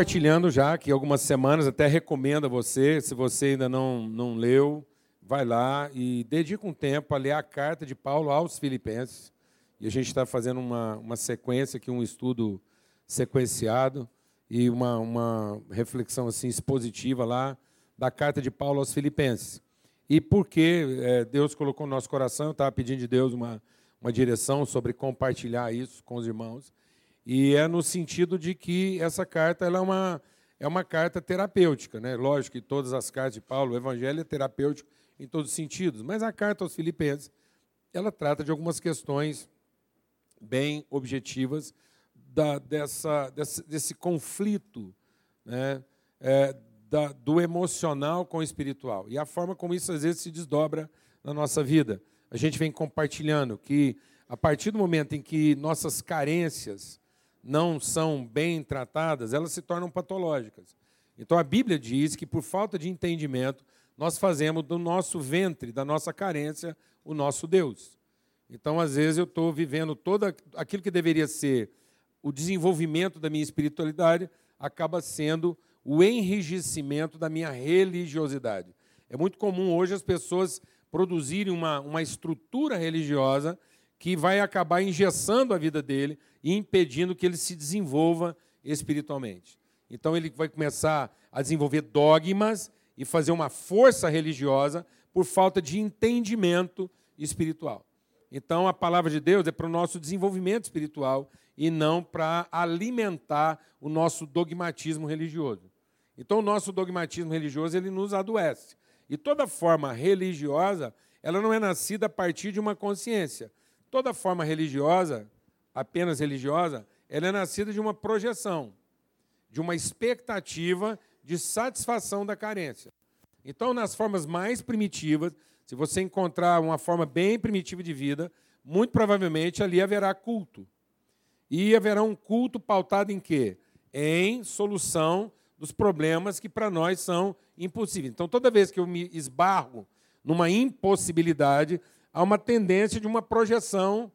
compartilhando já aqui algumas semanas, até recomendo a você, se você ainda não, não leu, vai lá e dedica um tempo a ler a carta de Paulo aos Filipenses. E a gente está fazendo uma, uma sequência aqui, um estudo sequenciado e uma, uma reflexão assim expositiva lá da carta de Paulo aos Filipenses. E por que é, Deus colocou no nosso coração, eu estava pedindo de Deus uma, uma direção sobre compartilhar isso com os irmãos. E é no sentido de que essa carta é, uma, é uma carta terapêutica. Né? Lógico que todas as cartas de Paulo, o Evangelho é terapêutico em todos os sentidos, mas a carta aos Filipenses ela trata de algumas questões bem objetivas da, dessa, desse, desse conflito né? É, da, do emocional com o espiritual e a forma como isso às vezes se desdobra na nossa vida. A gente vem compartilhando que a partir do momento em que nossas carências não são bem tratadas, elas se tornam patológicas. Então a Bíblia diz que por falta de entendimento, nós fazemos do nosso ventre, da nossa carência, o nosso Deus. Então, às vezes, eu estou vivendo todo aquilo que deveria ser o desenvolvimento da minha espiritualidade, acaba sendo o enrijecimento da minha religiosidade. É muito comum hoje as pessoas produzirem uma, uma estrutura religiosa que vai acabar engessando a vida dele e impedindo que ele se desenvolva espiritualmente. Então ele vai começar a desenvolver dogmas e fazer uma força religiosa por falta de entendimento espiritual. Então a palavra de Deus é para o nosso desenvolvimento espiritual e não para alimentar o nosso dogmatismo religioso. Então o nosso dogmatismo religioso ele nos adoece. E toda forma religiosa, ela não é nascida a partir de uma consciência, Toda forma religiosa, apenas religiosa, ela é nascida de uma projeção, de uma expectativa de satisfação da carência. Então, nas formas mais primitivas, se você encontrar uma forma bem primitiva de vida, muito provavelmente ali haverá culto. E haverá um culto pautado em quê? Em solução dos problemas que para nós são impossíveis. Então, toda vez que eu me esbarro numa impossibilidade, há uma tendência de uma projeção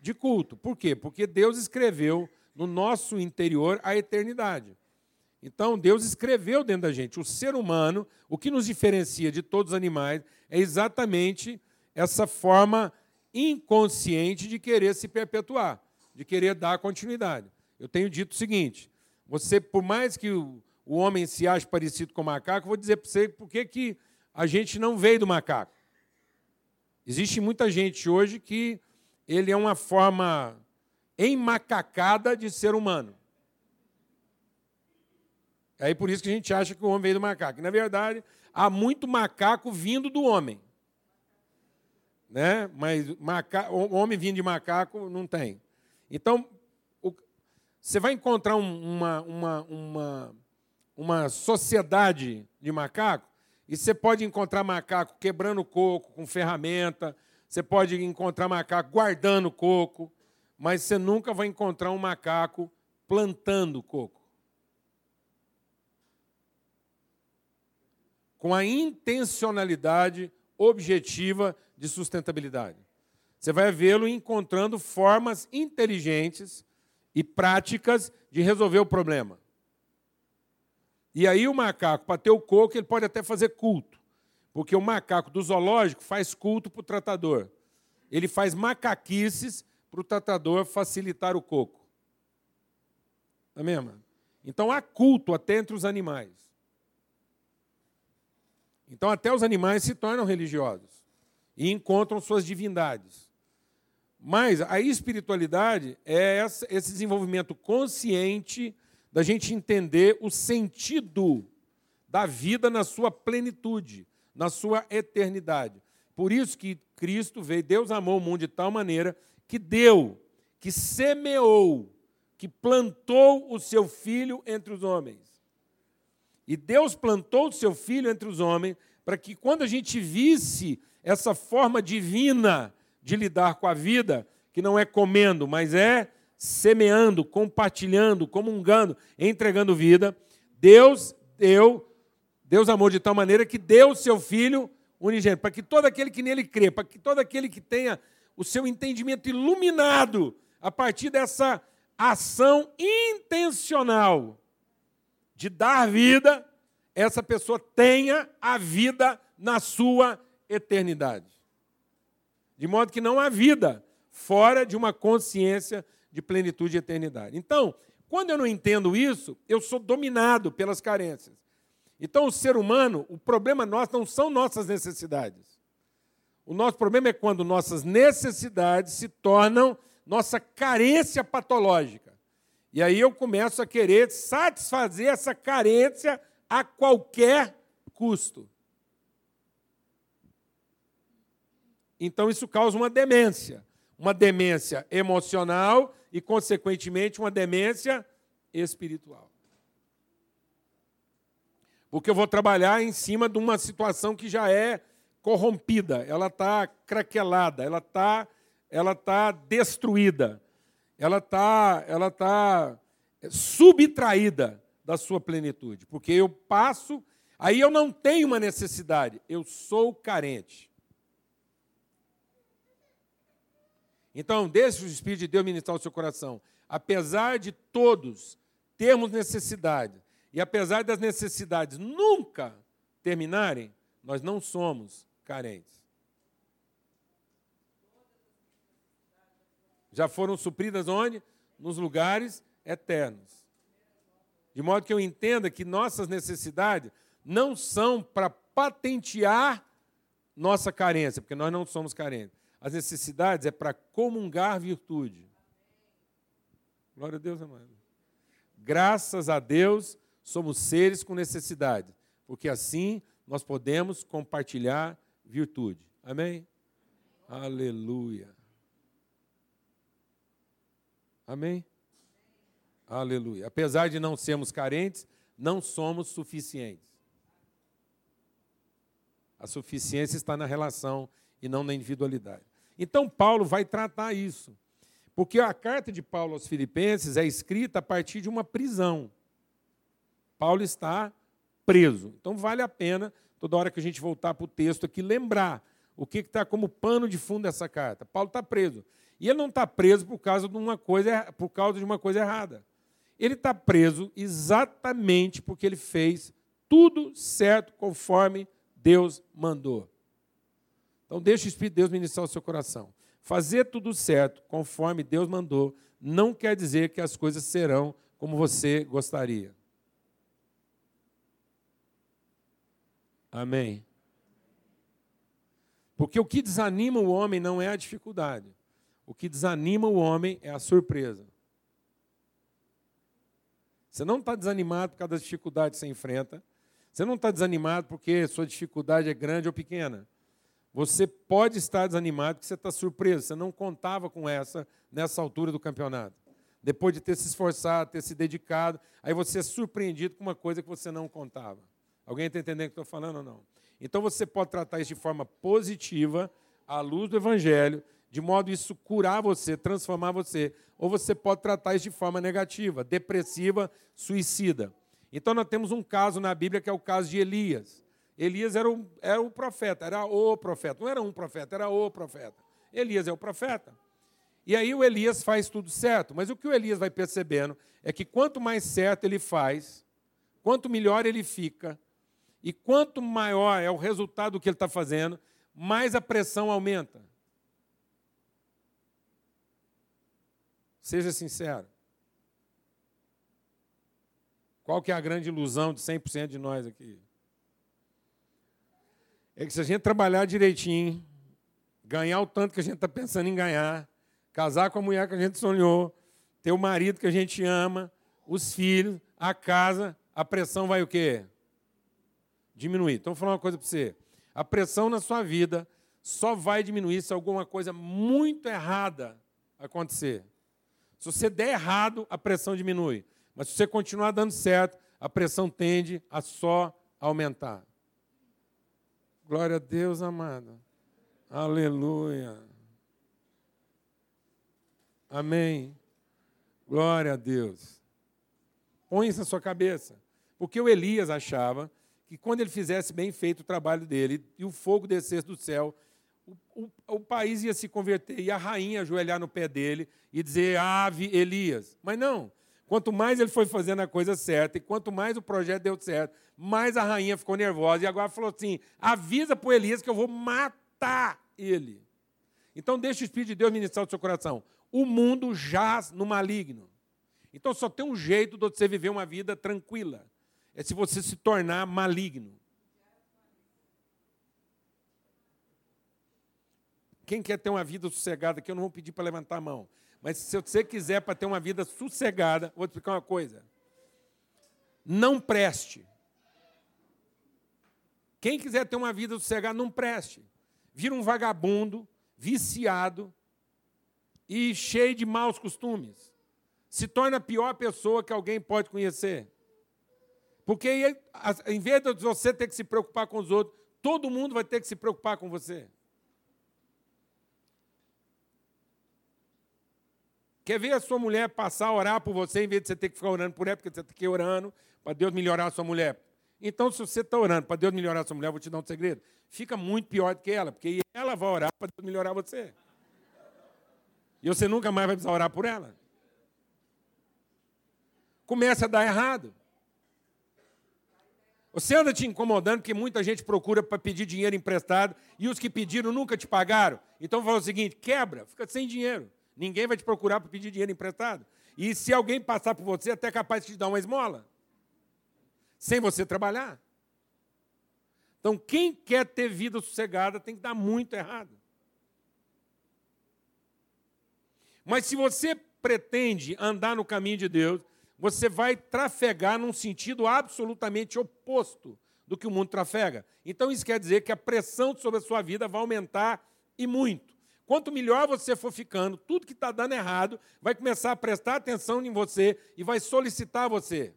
de culto. Por quê? Porque Deus escreveu no nosso interior a eternidade. Então, Deus escreveu dentro da gente. O ser humano, o que nos diferencia de todos os animais, é exatamente essa forma inconsciente de querer se perpetuar, de querer dar continuidade. Eu tenho dito o seguinte: você, por mais que o, homem se ache parecido com o macaco, vou dizer para você por que a gente não veio do macaco. Existe muita gente hoje que ele é uma forma emacacada de ser humano. É aí por isso que a gente acha que o homem veio do macaco. Na verdade, há muito macaco vindo do homem. Né? Mas maca... homem vindo de macaco não tem. Então, o... você vai encontrar uma, uma, uma, uma sociedade de macaco e você pode encontrar macaco quebrando coco com ferramenta, você pode encontrar macaco guardando coco, mas você nunca vai encontrar um macaco plantando coco. Com a intencionalidade objetiva de sustentabilidade. Você vai vê-lo encontrando formas inteligentes e práticas de resolver o problema. E aí o macaco, para ter o coco, ele pode até fazer culto. Porque o macaco do zoológico faz culto para o tratador. Ele faz macaquices para o tratador facilitar o coco. Amém, mano? Então há culto até entre os animais. Então até os animais se tornam religiosos e encontram suas divindades. Mas a espiritualidade é esse desenvolvimento consciente da gente entender o sentido da vida na sua plenitude, na sua eternidade. Por isso que Cristo veio, Deus amou o mundo de tal maneira que deu, que semeou, que plantou o seu filho entre os homens. E Deus plantou o seu filho entre os homens para que quando a gente visse essa forma divina de lidar com a vida, que não é comendo, mas é semeando, compartilhando, comungando, entregando vida, Deus deu, Deus amou de tal maneira que deu o seu Filho unigênito, para que todo aquele que nele crê, para que todo aquele que tenha o seu entendimento iluminado a partir dessa ação intencional de dar vida, essa pessoa tenha a vida na sua eternidade. De modo que não há vida fora de uma consciência de plenitude e eternidade. Então, quando eu não entendo isso, eu sou dominado pelas carências. Então, o ser humano, o problema nosso não são nossas necessidades. O nosso problema é quando nossas necessidades se tornam nossa carência patológica. E aí eu começo a querer satisfazer essa carência a qualquer custo. Então isso causa uma demência, uma demência emocional e, consequentemente, uma demência espiritual. Porque eu vou trabalhar em cima de uma situação que já é corrompida, ela está craquelada, ela está ela tá destruída, ela está ela tá subtraída da sua plenitude. Porque eu passo, aí eu não tenho uma necessidade, eu sou carente. Então, deixe o Espírito de Deus ministrar o seu coração. Apesar de todos termos necessidade, e apesar das necessidades nunca terminarem, nós não somos carentes. Já foram supridas onde? Nos lugares eternos. De modo que eu entenda que nossas necessidades não são para patentear nossa carência, porque nós não somos carentes. As necessidades é para comungar virtude. Glória a Deus, amado. Graças a Deus, somos seres com necessidade, porque assim nós podemos compartilhar virtude. Amém? Aleluia. Amém? Aleluia. Apesar de não sermos carentes, não somos suficientes. A suficiência está na relação e não na individualidade. Então, Paulo vai tratar isso. Porque a carta de Paulo aos Filipenses é escrita a partir de uma prisão. Paulo está preso. Então vale a pena, toda hora que a gente voltar para o texto aqui, lembrar o que está como pano de fundo dessa carta. Paulo está preso. E ele não está preso por causa de uma coisa, por causa de uma coisa errada. Ele está preso exatamente porque ele fez tudo certo conforme Deus mandou. Então deixe o Espírito de Deus ministrar o seu coração. Fazer tudo certo conforme Deus mandou não quer dizer que as coisas serão como você gostaria. Amém. Porque o que desanima o homem não é a dificuldade. O que desanima o homem é a surpresa. Você não está desanimado por causa das dificuldades que você enfrenta. Você não está desanimado porque sua dificuldade é grande ou pequena. Você pode estar desanimado porque você está surpreso. Você não contava com essa nessa altura do campeonato. Depois de ter se esforçado, ter se dedicado, aí você é surpreendido com uma coisa que você não contava. Alguém está entendendo o que estou falando ou não? Então você pode tratar isso de forma positiva, à luz do Evangelho, de modo isso curar você, transformar você. Ou você pode tratar isso de forma negativa, depressiva, suicida. Então nós temos um caso na Bíblia que é o caso de Elias. Elias era o, era o profeta, era o profeta. Não era um profeta, era o profeta. Elias é o profeta. E aí o Elias faz tudo certo. Mas o que o Elias vai percebendo é que quanto mais certo ele faz, quanto melhor ele fica, e quanto maior é o resultado do que ele está fazendo, mais a pressão aumenta. Seja sincero. Qual que é a grande ilusão de 100% de nós aqui? É que se a gente trabalhar direitinho, ganhar o tanto que a gente está pensando em ganhar, casar com a mulher que a gente sonhou, ter o marido que a gente ama, os filhos, a casa, a pressão vai o quê? diminuir. Então, vou falar uma coisa para você. A pressão na sua vida só vai diminuir se alguma coisa muito errada acontecer. Se você der errado, a pressão diminui. Mas se você continuar dando certo, a pressão tende a só aumentar. Glória a Deus, amado. Aleluia. Amém. Glória a Deus. Põe isso na sua cabeça. Porque o Elias achava que quando ele fizesse bem feito o trabalho dele e o fogo descesse do céu, o, o, o, país ia se converter e a rainha ajoelhar no pé dele e dizer: Ave Elias. Mas não. Quanto mais ele foi fazendo a coisa certa e quanto mais o projeto deu certo, mais a rainha ficou nervosa e agora falou assim: avisa para Elias que eu vou matar ele. Então deixa o Espírito de Deus ministrar o seu coração. O mundo jaz no maligno. Então só tem um jeito de você viver uma vida tranquila. É se você se tornar maligno. Quem quer ter uma vida sossegada aqui, eu não vou pedir para levantar a mão. Mas se você quiser para ter uma vida sossegada, vou te explicar uma coisa. Não preste. Quem quiser ter uma vida sossegada, não preste. Vira um vagabundo, viciado e cheio de maus costumes. Se torna a pior pessoa que alguém pode conhecer. Porque em vez de você ter que se preocupar com os outros, todo mundo vai ter que se preocupar com você. Quer ver a sua mulher passar a orar por você, em vez de você ter que ficar orando por ela, porque você tem que ir orando para Deus melhorar a sua mulher. Então, se você está orando para Deus melhorar a sua mulher, eu vou te dar um segredo. Fica muito pior do que ela, porque ela vai orar para Deus melhorar você. E você nunca mais vai precisar orar por ela. Começa a dar errado. Você anda te incomodando porque muita gente procura para pedir dinheiro emprestado e os que pediram nunca te pagaram. Então fala o seguinte: quebra, fica sem dinheiro. Ninguém vai te procurar para pedir dinheiro emprestado. E se alguém passar por você, até é capaz de te dar uma esmola. Sem você trabalhar. Então, quem quer ter vida sossegada tem que dar muito errado. Mas se você pretende andar no caminho de Deus, você vai trafegar num sentido absolutamente oposto do que o mundo trafega. Então, isso quer dizer que a pressão sobre a sua vida vai aumentar e muito. Quanto melhor você for ficando, tudo que está dando errado vai começar a prestar atenção em você e vai solicitar você.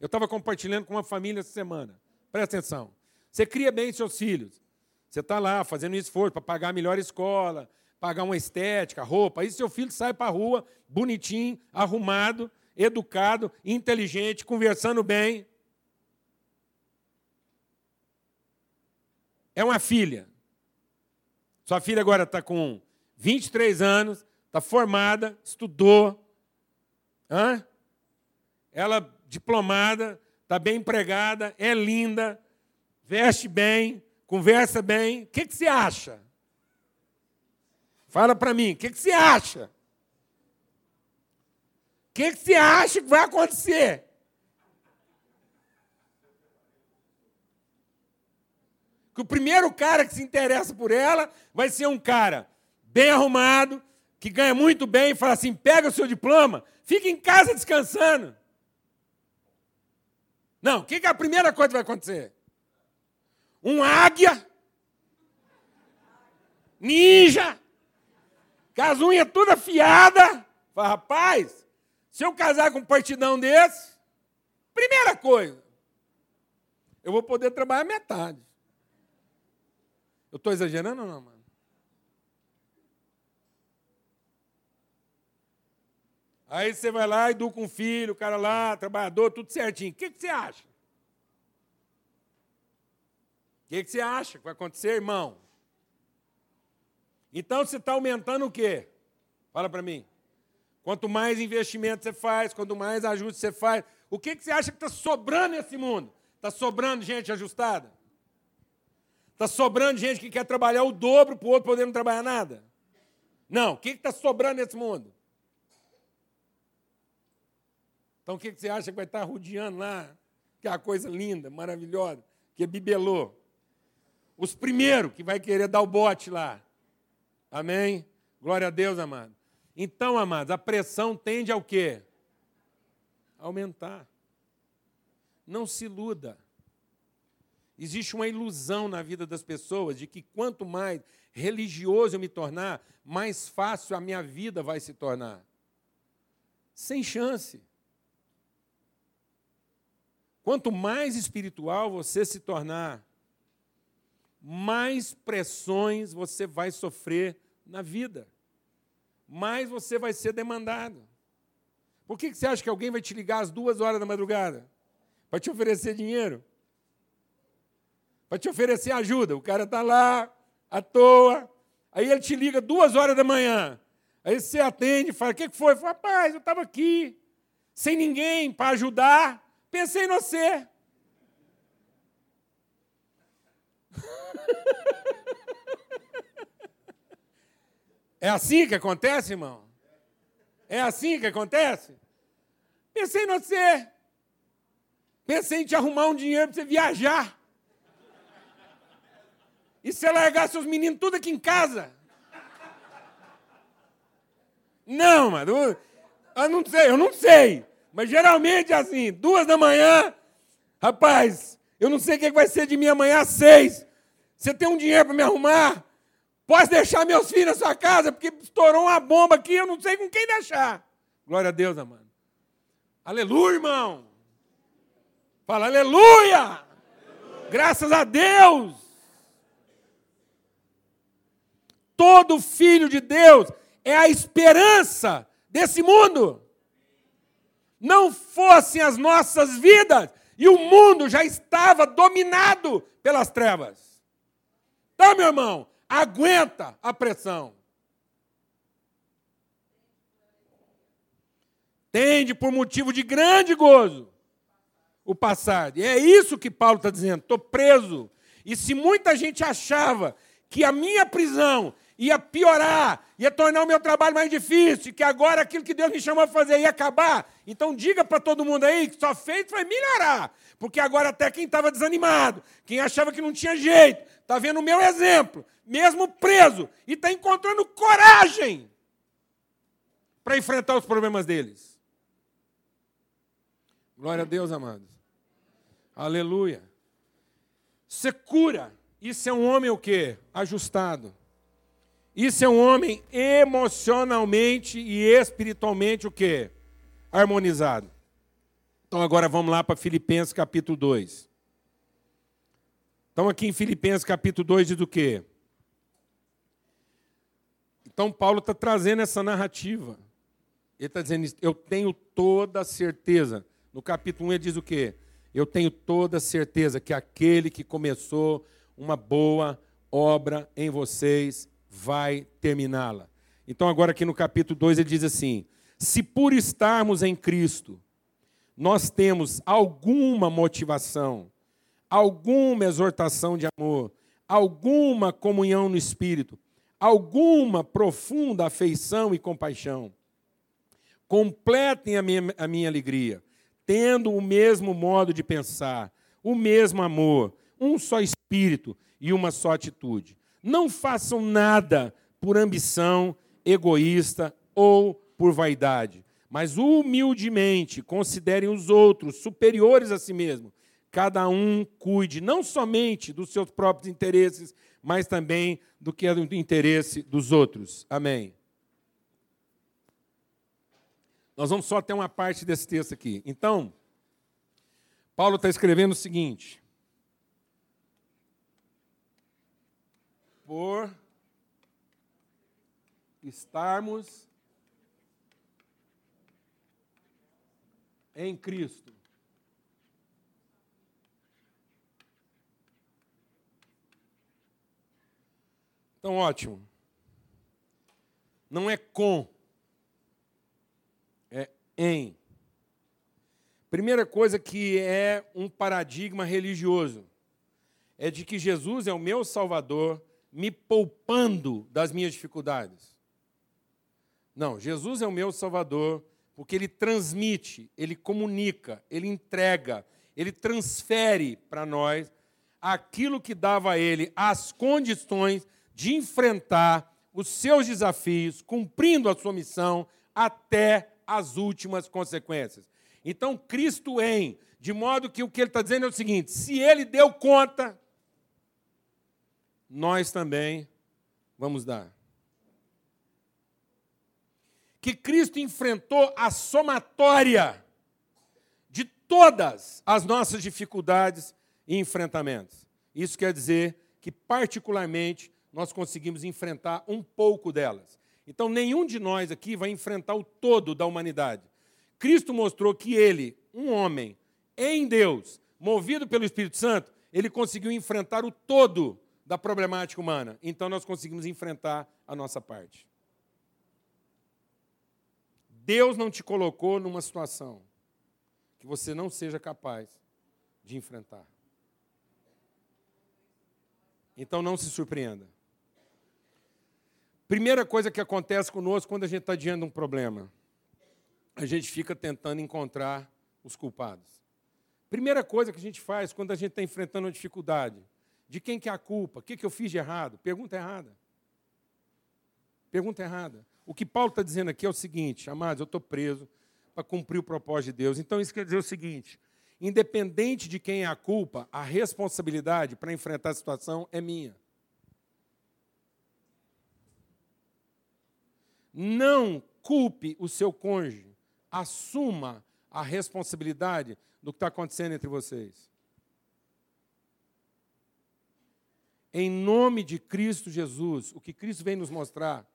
Eu estava compartilhando com uma família essa semana. Presta atenção. Você cria bem seus filhos. Você está lá fazendo um esforço para pagar a melhor escola, pagar uma estética, roupa. Aí seu filho sai para a rua, bonitinho, arrumado, educado, inteligente, conversando bem. É uma filha. Sua filha agora está com 23 anos, está formada, estudou. Hã? Ela diplomada, está bem empregada, é linda, veste bem, conversa bem. O que, que você acha? Fala para mim, o que, que você acha? O que, que você acha que vai acontecer? Que o primeiro cara que se interessa por ela vai ser um cara bem arrumado, que ganha muito bem, e fala assim: pega o seu diploma, fica em casa descansando. Não, o que, que é a primeira coisa que vai acontecer? Um águia, ninja, com as unhas toda afiada. Fala, rapaz, se eu casar com um partidão desse, primeira coisa, eu vou poder trabalhar metade. Eu estou exagerando ou não, mano? Aí você vai lá educa um filho, o cara lá, trabalhador, tudo certinho. O que, que você acha? O que, que você acha que vai acontecer, irmão? Então você está aumentando o quê? Fala para mim. Quanto mais investimento você faz, quanto mais ajuste você faz, o que, que você acha que está sobrando nesse mundo? Está sobrando gente ajustada? Está sobrando gente que quer trabalhar o dobro para o outro poder não trabalhar nada? Não. O que está sobrando nesse mundo? Então o que você acha que vai estar rodeando lá? Que é uma coisa linda, maravilhosa, que é bibelô. Os primeiros que vai querer dar o bote lá. Amém? Glória a Deus, amado. Então, amados, a pressão tende ao quê? Aumentar. Não se iluda. Existe uma ilusão na vida das pessoas de que quanto mais religioso eu me tornar, mais fácil a minha vida vai se tornar. Sem chance. Quanto mais espiritual você se tornar, mais pressões você vai sofrer na vida, mais você vai ser demandado. Por que você acha que alguém vai te ligar às duas horas da madrugada? Para te oferecer dinheiro? Para te oferecer ajuda. O cara está lá, à toa, aí ele te liga duas horas da manhã. Aí você atende fala: O que foi? Fala, rapaz, eu estava aqui, sem ninguém para ajudar, pensei em você. É assim que acontece, irmão? É assim que acontece? Pensei em você. Pensei em te arrumar um dinheiro para você viajar. E você largar seus meninos tudo aqui em casa? Não, mano. Eu não sei, eu não sei. Mas geralmente é assim, duas da manhã, rapaz, eu não sei o que vai ser de mim amanhã às seis. Você tem um dinheiro para me arrumar? Pode deixar meus filhos na sua casa, porque estourou uma bomba aqui, eu não sei com quem deixar. Glória a Deus, amado. Aleluia, irmão. Fala, aleluia. aleluia. Graças a Deus. Todo filho de Deus é a esperança desse mundo. Não fossem as nossas vidas, e o mundo já estava dominado pelas trevas. Então, meu irmão, aguenta a pressão. Tende por motivo de grande gozo o passar. E é isso que Paulo está dizendo. Estou preso. E se muita gente achava que a minha prisão ia piorar, ia tornar o meu trabalho mais difícil, que agora aquilo que Deus me chamou a fazer ia acabar. Então diga para todo mundo aí que só feito vai melhorar. Porque agora até quem estava desanimado, quem achava que não tinha jeito, está vendo o meu exemplo, mesmo preso, e está encontrando coragem para enfrentar os problemas deles. Glória a Deus, amados. Aleluia. Você cura. Isso é um homem o quê? Ajustado. Isso é um homem emocionalmente e espiritualmente o quê? Harmonizado. Então agora vamos lá para Filipenses capítulo 2. Então aqui em Filipenses capítulo 2 diz o quê? Então Paulo está trazendo essa narrativa. Ele está dizendo, eu tenho toda a certeza. No capítulo 1 ele diz o quê? Eu tenho toda a certeza que aquele que começou uma boa obra em vocês vai terminá-la. Então, agora aqui no capítulo 2, ele diz assim: Se por estarmos em Cristo, nós temos alguma motivação, alguma exortação de amor, alguma comunhão no Espírito, alguma profunda afeição e compaixão, completem a minha, a minha alegria, tendo o mesmo modo de pensar, o mesmo amor, um só espírito e uma só atitude. Não façam nada por ambição egoísta ou por vaidade, mas humildemente considerem os outros superiores a si mesmo. Cada um cuide não somente dos seus próprios interesses, mas também do que é do interesse dos outros. Amém. Nós vamos só até uma parte desse texto aqui. Então, Paulo está escrevendo o seguinte: por estarmos em Cristo. Então, ótimo. Não é com, é em. Primeira coisa que é um paradigma religioso é de que Jesus é o meu Salvador me poupando das minhas dificuldades. Não, Jesus é o meu Salvador, porque ele transmite, ele comunica, ele entrega, ele transfere para nós aquilo que dava a ele as condições de enfrentar os seus desafios, cumprindo a sua missão até as últimas consequências. Então, Cristo em, de modo que o que ele está dizendo é o seguinte: se ele deu conta, nós também vamos dar. Que Cristo enfrentou a somatória de todas as nossas dificuldades e enfrentamentos. Isso quer dizer que, particularmente, nós conseguimos enfrentar um pouco delas. Então, nenhum de nós aqui vai enfrentar o todo da humanidade. Cristo mostrou que ele, um homem, em Deus, movido pelo Espírito Santo, ele conseguiu enfrentar o todo da problemática humana. Então nós conseguimos enfrentar a nossa parte. Deus não te colocou numa situação que você não seja capaz de enfrentar. Então não se surpreenda. Primeira coisa que acontece conosco quando a gente está diante de um problema, a gente fica tentando encontrar os culpados. Primeira coisa que a gente faz quando a gente está enfrentando uma dificuldade, de quem que é a culpa? O que, que eu fiz de errado? Pergunta errada. Pergunta errada. O que Paulo está dizendo aqui é o seguinte, amados, eu estou preso para cumprir o propósito de Deus. Então isso quer dizer o seguinte: independente de quem é a culpa, a responsabilidade para enfrentar a situação é minha. Não culpe o seu cônjuge, assuma a responsabilidade do que está acontecendo entre vocês. Em nome de Cristo Jesus, o que Cristo vem nos mostrar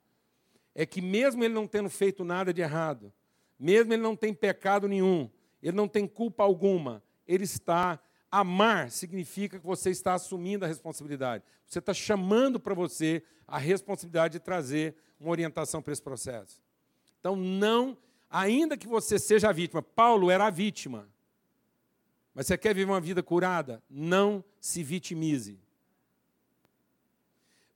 é que, mesmo ele não tendo feito nada de errado, mesmo ele não tem pecado nenhum, ele não tem culpa alguma, ele está. Amar significa que você está assumindo a responsabilidade. Você está chamando para você a responsabilidade de trazer uma orientação para esse processo. Então, não, ainda que você seja a vítima, Paulo era a vítima. Mas você quer viver uma vida curada? Não se vitimize.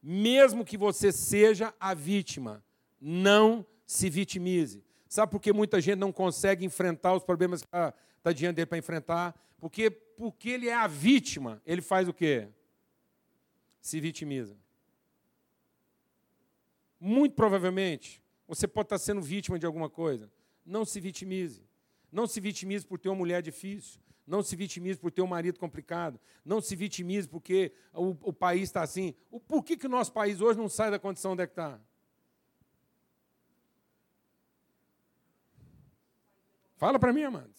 Mesmo que você seja a vítima, não se vitimize. Sabe por que muita gente não consegue enfrentar os problemas que está tá diante dele para enfrentar? Porque, porque ele é a vítima, ele faz o quê? Se vitimiza. Muito provavelmente, você pode estar sendo vítima de alguma coisa. Não se vitimize. Não se vitimize por ter uma mulher difícil. Não se vitimize por ter um marido complicado. Não se vitimize porque o, o país está assim. O, por que, que o nosso país hoje não sai da condição onde é que está? Fala para mim, amados.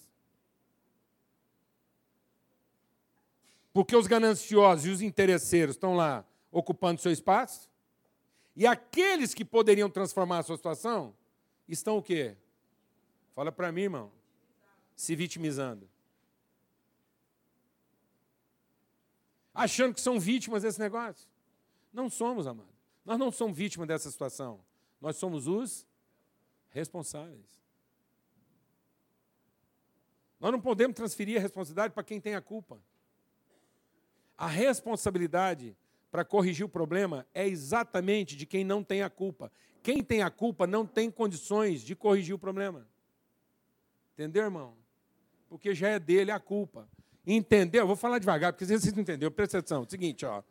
Porque os gananciosos e os interesseiros estão lá ocupando seu espaço? E aqueles que poderiam transformar a sua situação estão o quê? Fala para mim, irmão. Se vitimizando. Achando que são vítimas desse negócio. Não somos, amado. Nós não somos vítimas dessa situação. Nós somos os responsáveis. Nós não podemos transferir a responsabilidade para quem tem a culpa. A responsabilidade para corrigir o problema é exatamente de quem não tem a culpa. Quem tem a culpa não tem condições de corrigir o problema. Entendeu, irmão? Porque já é dele a culpa. Entendeu? Vou falar devagar, porque vocês não entenderam. Presta atenção. Seguinte, ó.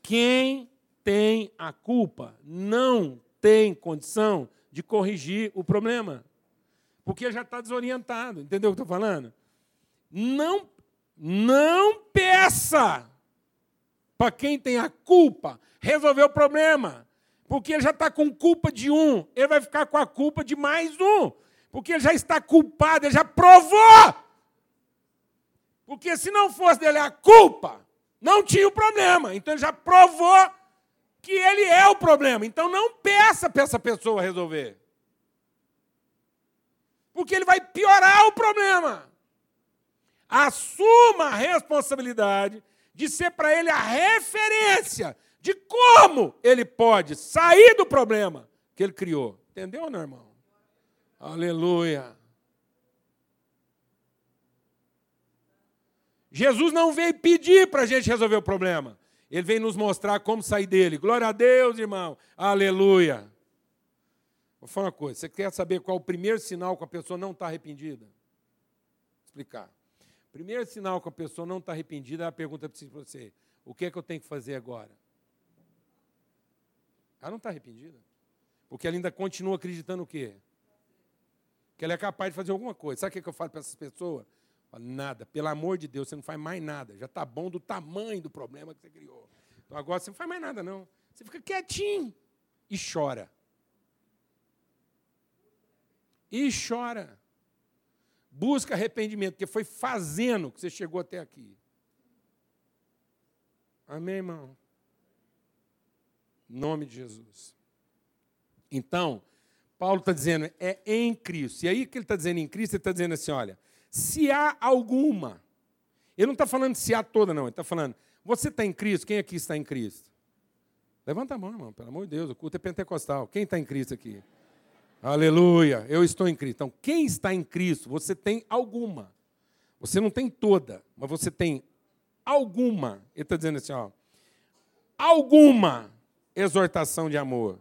Quem tem a culpa não tem condição de corrigir o problema porque já está desorientado. Entendeu o que eu estou falando? Não, não peça para quem tem a culpa resolver o problema. Porque ele já está com culpa de um, ele vai ficar com a culpa de mais um. Porque ele já está culpado, ele já provou. Porque se não fosse dele a culpa, não tinha o problema. Então ele já provou que ele é o problema. Então não peça para essa pessoa resolver porque ele vai piorar o problema. Assuma a responsabilidade de ser para ele a referência de como ele pode sair do problema que ele criou. Entendeu, não, irmão? Aleluia. Jesus não veio pedir para a gente resolver o problema. Ele veio nos mostrar como sair dele. Glória a Deus, irmão. Aleluia. Vou falar uma coisa: você quer saber qual o primeiro sinal que a pessoa não está arrependida? Vou explicar. O primeiro sinal que a pessoa não está arrependida é a pergunta para você: o que é que eu tenho que fazer agora? Ela não está arrependida. Porque ela ainda continua acreditando o quê? Que ela é capaz de fazer alguma coisa. Sabe o que eu falo para essas pessoas? Nada, pelo amor de Deus, você não faz mais nada. Já está bom do tamanho do problema que você criou. Então agora você não faz mais nada, não. Você fica quietinho e chora e chora. Busca arrependimento, porque foi fazendo que você chegou até aqui. Amém, irmão? Em nome de Jesus. Então, Paulo está dizendo, é em Cristo. E aí que ele está dizendo em Cristo, ele está dizendo assim: olha, se há alguma. Ele não está falando se há toda, não. Ele está falando, você está em Cristo? Quem aqui está em Cristo? Levanta a mão, irmão, pelo amor de Deus, o culto é pentecostal. Quem está em Cristo aqui? Aleluia. Eu estou em Cristo. Então, quem está em Cristo, você tem alguma. Você não tem toda, mas você tem alguma. Ele está dizendo assim, ó. Alguma exortação de amor.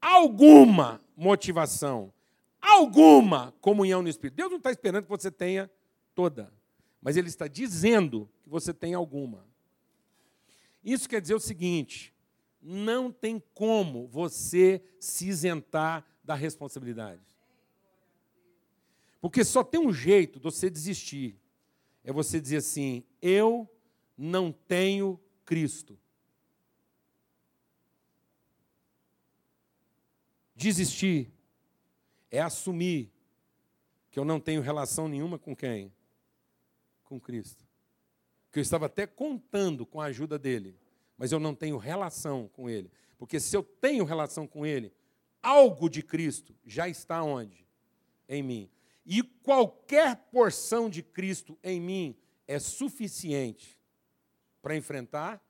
Alguma motivação. Alguma comunhão no Espírito. Deus não está esperando que você tenha toda, mas Ele está dizendo que você tem alguma. Isso quer dizer o seguinte: não tem como você se isentar da responsabilidade. Porque só tem um jeito de você desistir. É você dizer assim: eu não tenho Cristo. Desistir é assumir que eu não tenho relação nenhuma com quem? Com Cristo. Que eu estava até contando com a ajuda dele, mas eu não tenho relação com ele. Porque se eu tenho relação com ele, algo de Cristo já está onde? Em mim. E qualquer porção de Cristo em mim é suficiente para enfrentar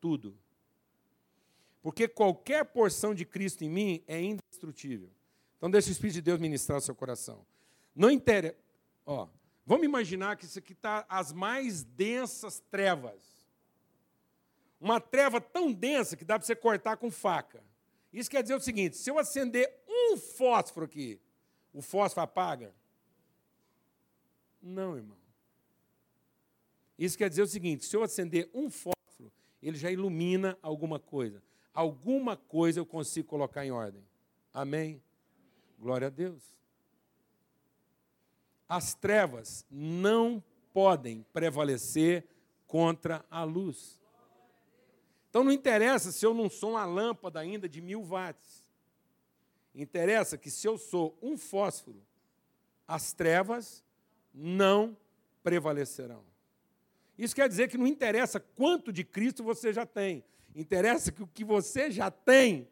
tudo. Porque qualquer porção de Cristo em mim é indestrutível. Então deixa o Espírito de Deus ministrar o seu coração. Não interessa. Ó, vamos imaginar que isso aqui está as mais densas trevas. Uma treva tão densa que dá para você cortar com faca. Isso quer dizer o seguinte: se eu acender um fósforo aqui, o fósforo apaga? Não, irmão. Isso quer dizer o seguinte: se eu acender um fósforo, ele já ilumina alguma coisa. Alguma coisa eu consigo colocar em ordem. Amém? Glória a Deus. As trevas não podem prevalecer contra a luz. Então não interessa se eu não sou uma lâmpada ainda de mil watts. Interessa que se eu sou um fósforo, as trevas não prevalecerão. Isso quer dizer que não interessa quanto de Cristo você já tem. Interessa que o que você já tem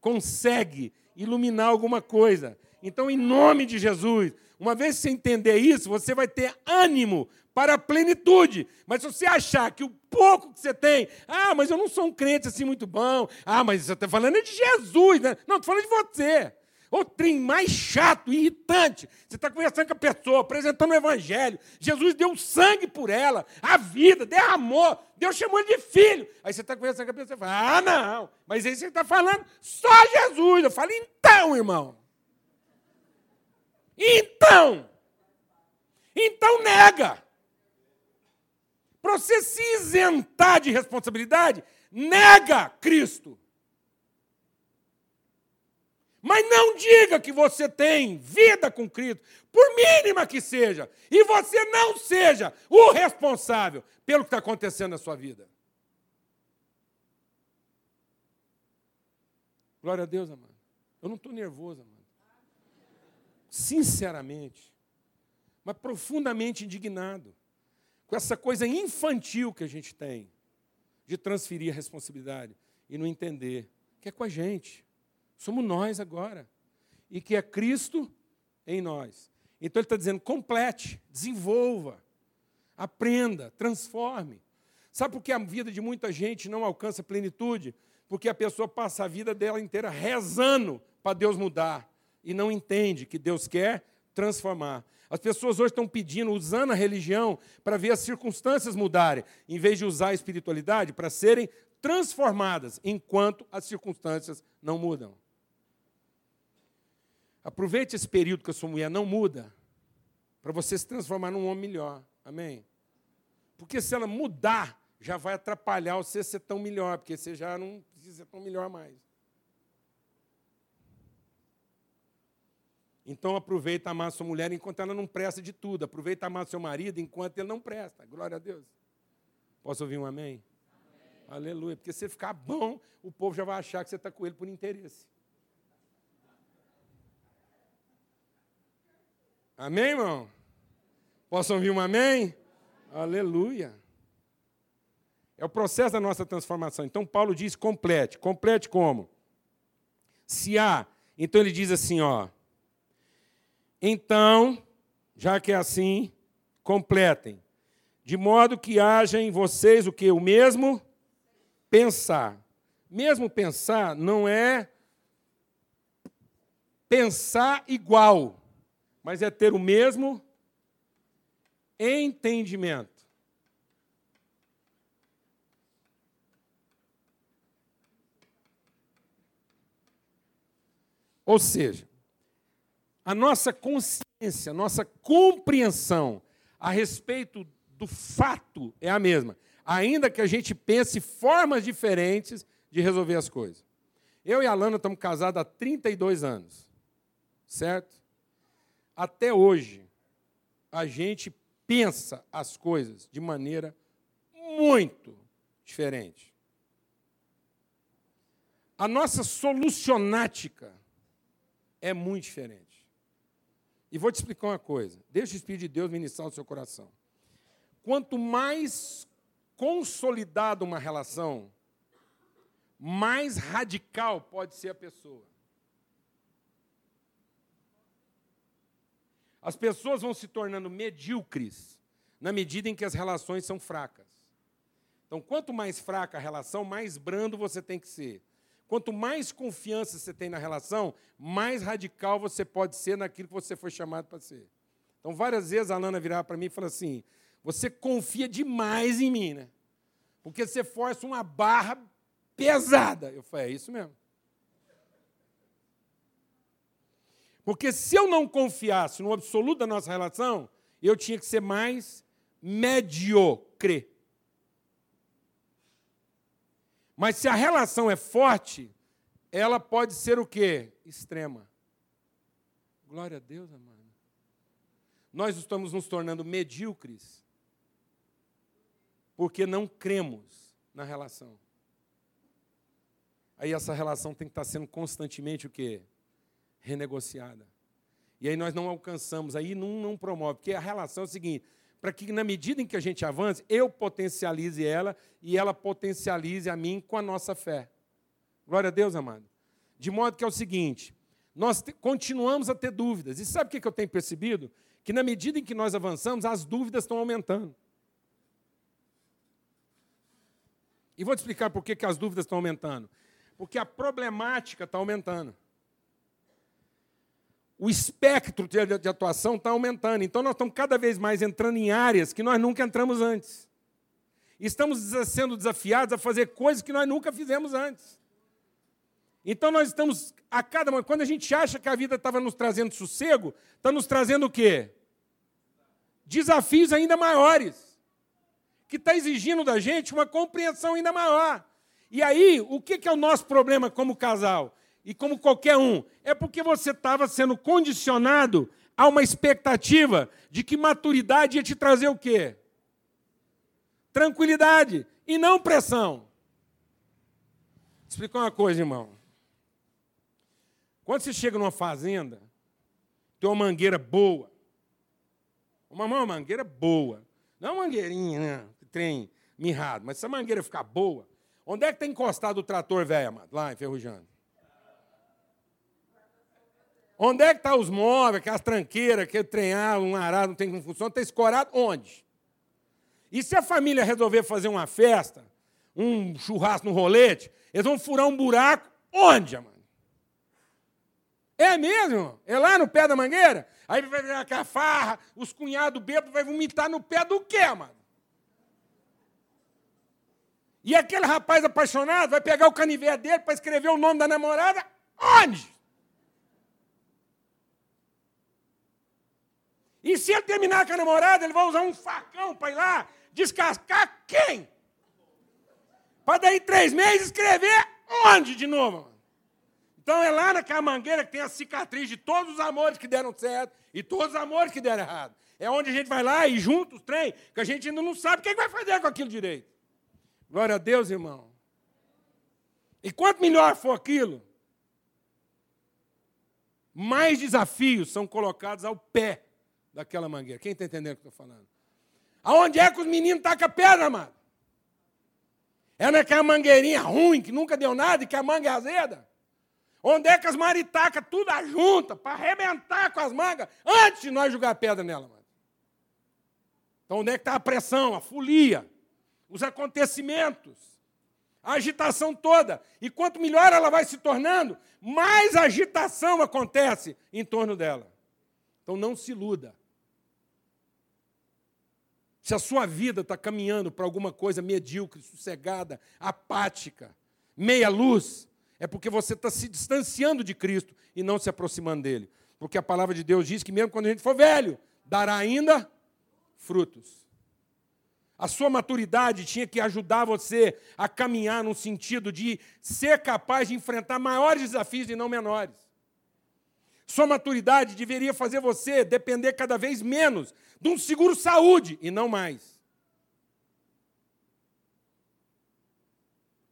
consegue iluminar alguma coisa. Então, em nome de Jesus, uma vez que você entender isso, você vai ter ânimo para a plenitude. Mas se você achar que o pouco que você tem, ah, mas eu não sou um crente assim muito bom, ah, mas você está falando de Jesus, né? Não, estou falando de você. O trem mais chato, irritante. Você está conversando com a pessoa, apresentando o evangelho. Jesus deu sangue por ela, a vida, derramou. Deus chamou ele de filho. Aí você está conversando com a pessoa e fala: Ah, não, mas aí você está falando só Jesus. Eu falo, então, irmão. Então. Então nega. Para você se isentar de responsabilidade, nega Cristo. Mas não diga que você tem vida com Cristo, por mínima que seja, e você não seja o responsável pelo que está acontecendo na sua vida. Glória a Deus, amado. Eu não estou nervoso, amado. Sinceramente, mas profundamente indignado com essa coisa infantil que a gente tem de transferir a responsabilidade e não entender que é com a gente. Somos nós agora. E que é Cristo em nós. Então ele está dizendo: complete, desenvolva, aprenda, transforme. Sabe por que a vida de muita gente não alcança plenitude? Porque a pessoa passa a vida dela inteira rezando para Deus mudar e não entende que Deus quer transformar. As pessoas hoje estão pedindo, usando a religião para ver as circunstâncias mudarem, em vez de usar a espiritualidade para serem transformadas, enquanto as circunstâncias não mudam. Aproveite esse período que a sua mulher não muda para você se transformar num homem melhor. Amém? Porque se ela mudar, já vai atrapalhar você ser tão melhor, porque você já não precisa ser tão melhor mais. Então aproveita amar sua mulher enquanto ela não presta de tudo. Aproveita amar seu marido enquanto ele não presta. Glória a Deus. Posso ouvir um amém? amém. Aleluia. Porque se ficar bom, o povo já vai achar que você está com ele por interesse. Amém, irmão? Posso ouvir um amém? Aleluia. É o processo da nossa transformação. Então, Paulo diz: complete. Complete como? Se há. Então, ele diz assim: ó. Então, já que é assim, completem. De modo que haja em vocês o que? O mesmo pensar. Mesmo pensar não é pensar igual, mas é ter o mesmo entendimento. Ou seja, a nossa consciência, nossa compreensão a respeito do fato é a mesma, ainda que a gente pense formas diferentes de resolver as coisas. Eu e a Lana estamos casados há 32 anos, certo? Até hoje, a gente pensa as coisas de maneira muito diferente. A nossa solucionática é muito diferente. E vou te explicar uma coisa. Deixa o Espírito de Deus ministrar o seu coração. Quanto mais consolidada uma relação, mais radical pode ser a pessoa. As pessoas vão se tornando medíocres na medida em que as relações são fracas. Então, quanto mais fraca a relação, mais brando você tem que ser. Quanto mais confiança você tem na relação, mais radical você pode ser naquilo que você foi chamado para ser. Então, várias vezes a Lana virava para mim e falou assim: Você confia demais em mim, né? Porque você força uma barra pesada. Eu falei: É isso mesmo. Porque se eu não confiasse no absoluto da nossa relação, eu tinha que ser mais mediocre. Mas se a relação é forte, ela pode ser o quê? Extrema. Glória a Deus, amado. Nós estamos nos tornando medíocres porque não cremos na relação. Aí essa relação tem que estar sendo constantemente o quê? Renegociada. E aí nós não alcançamos, aí não, não promove, porque a relação é o seguinte: para que na medida em que a gente avance, eu potencialize ela e ela potencialize a mim com a nossa fé. Glória a Deus, amado. De modo que é o seguinte, nós continuamos a ter dúvidas. E sabe o que eu tenho percebido? Que na medida em que nós avançamos, as dúvidas estão aumentando. E vou te explicar por que, que as dúvidas estão aumentando. Porque a problemática está aumentando o espectro de atuação está aumentando. Então, nós estamos cada vez mais entrando em áreas que nós nunca entramos antes. Estamos sendo desafiados a fazer coisas que nós nunca fizemos antes. Então, nós estamos, a cada momento, quando a gente acha que a vida estava nos trazendo sossego, está nos trazendo o quê? Desafios ainda maiores, que está exigindo da gente uma compreensão ainda maior. E aí, o que é o nosso problema como casal? E como qualquer um, é porque você estava sendo condicionado a uma expectativa de que maturidade ia te trazer o quê? Tranquilidade e não pressão. Vou explicar uma coisa, irmão. Quando você chega numa fazenda, tem uma mangueira boa. Uma, mangueira boa. Não é uma mangueirinha, né? Trem mirrado. Mas se a mangueira ficar boa, onde é que tem encostado o trator velho, amado? Lá, enferrujando. Onde é que estão tá os móveis, aquelas tranqueiras, aquele treinado, um arado, não tem como funcionar, está escorado? Onde? E se a família resolver fazer uma festa, um churrasco no rolete, eles vão furar um buraco onde, mano? É mesmo? É lá no pé da mangueira? Aí vai virar aquela farra, os cunhados bêbados vai vomitar no pé do quê, mano? E aquele rapaz apaixonado vai pegar o canivete dele para escrever o nome da namorada onde? E se ele terminar com a namorada, ele vai usar um facão para ir lá descascar quem? Para daí três meses escrever onde de novo? Então é lá naquela mangueira que tem a cicatriz de todos os amores que deram certo e todos os amores que deram errado. É onde a gente vai lá e juntos os trem, que a gente ainda não sabe quem vai fazer com aquilo direito. Glória a Deus, irmão. E quanto melhor for aquilo, mais desafios são colocados ao pé daquela mangueira. Quem está entendendo o que eu estou falando? Aonde é que os meninos tacam pedra, mano? É naquela mangueirinha ruim, que nunca deu nada e que a manga é azeda? Onde é que as maritacas tudo junta para arrebentar com as mangas antes de nós jogar pedra nela, mano? Então onde é que está a pressão, a folia, os acontecimentos? A agitação toda. E quanto melhor ela vai se tornando, mais agitação acontece em torno dela. Então não se iluda. Se a sua vida está caminhando para alguma coisa medíocre, sossegada, apática, meia luz, é porque você está se distanciando de Cristo e não se aproximando dele. Porque a palavra de Deus diz que mesmo quando a gente for velho, dará ainda frutos. A sua maturidade tinha que ajudar você a caminhar no sentido de ser capaz de enfrentar maiores desafios e não menores. Sua maturidade deveria fazer você depender cada vez menos de um seguro saúde e não mais.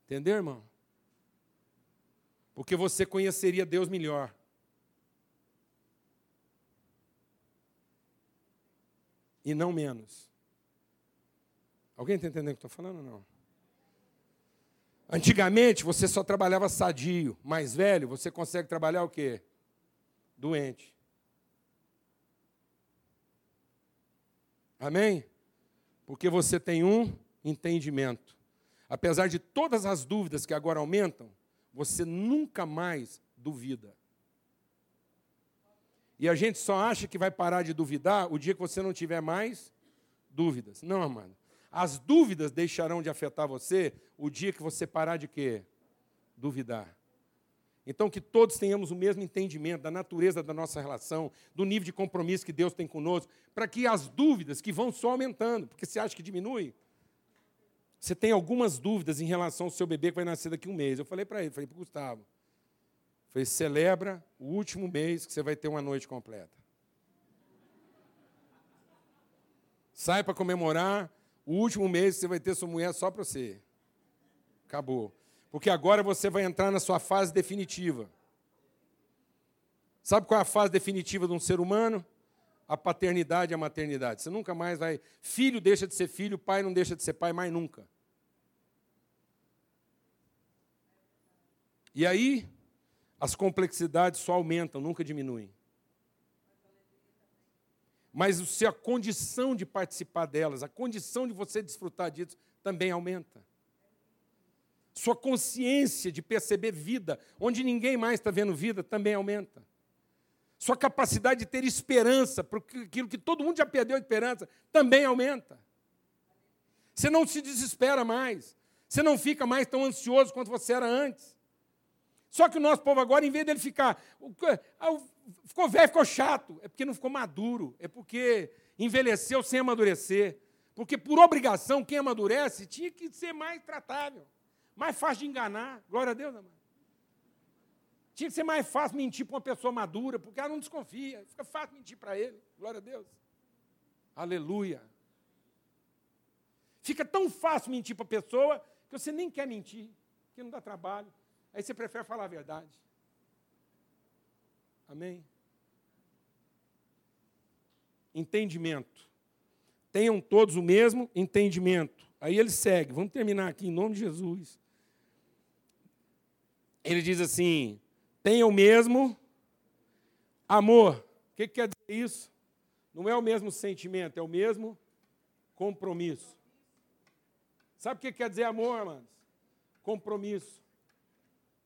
Entendeu, irmão? Porque você conheceria Deus melhor. E não menos. Alguém está entendendo o que estou falando ou não? Antigamente você só trabalhava sadio, mais velho, você consegue trabalhar o quê? Doente. Amém? Porque você tem um entendimento. Apesar de todas as dúvidas que agora aumentam, você nunca mais duvida. E a gente só acha que vai parar de duvidar o dia que você não tiver mais dúvidas. Não, amado. As dúvidas deixarão de afetar você o dia que você parar de quê? Duvidar. Então, que todos tenhamos o mesmo entendimento da natureza da nossa relação, do nível de compromisso que Deus tem conosco, para que as dúvidas que vão só aumentando, porque você acha que diminui? Você tem algumas dúvidas em relação ao seu bebê que vai nascer daqui a um mês. Eu falei para ele, falei para o Gustavo, falei, celebra o último mês que você vai ter uma noite completa. Sai para comemorar o último mês você vai ter sua mulher só para você. Acabou. Porque agora você vai entrar na sua fase definitiva. Sabe qual é a fase definitiva de um ser humano? A paternidade e a maternidade. Você nunca mais vai. Filho deixa de ser filho, pai não deixa de ser pai mais nunca. E aí, as complexidades só aumentam, nunca diminuem mas se a condição de participar delas, a condição de você desfrutar disso também aumenta. Sua consciência de perceber vida, onde ninguém mais está vendo vida, também aumenta. Sua capacidade de ter esperança para aquilo que todo mundo já perdeu a esperança, também aumenta. Você não se desespera mais. Você não fica mais tão ansioso quanto você era antes. Só que o nosso povo agora, em vez dele ficar. Ah, ficou velho, ficou chato. É porque não ficou maduro. É porque envelheceu sem amadurecer. Porque, por obrigação, quem amadurece tinha que ser mais tratável, mais fácil de enganar. Glória a Deus, amado. Tinha que ser mais fácil mentir para uma pessoa madura, porque ela não desconfia. Fica fácil mentir para ele. Glória a Deus. Aleluia. Fica tão fácil mentir para a pessoa que você nem quer mentir, que não dá trabalho. Aí você prefere falar a verdade. Amém? Entendimento. Tenham todos o mesmo entendimento. Aí ele segue, vamos terminar aqui em nome de Jesus. Ele diz assim: tenham o mesmo amor. O que, que quer dizer isso? Não é o mesmo sentimento, é o mesmo compromisso. Sabe o que quer dizer amor, amados? Compromisso.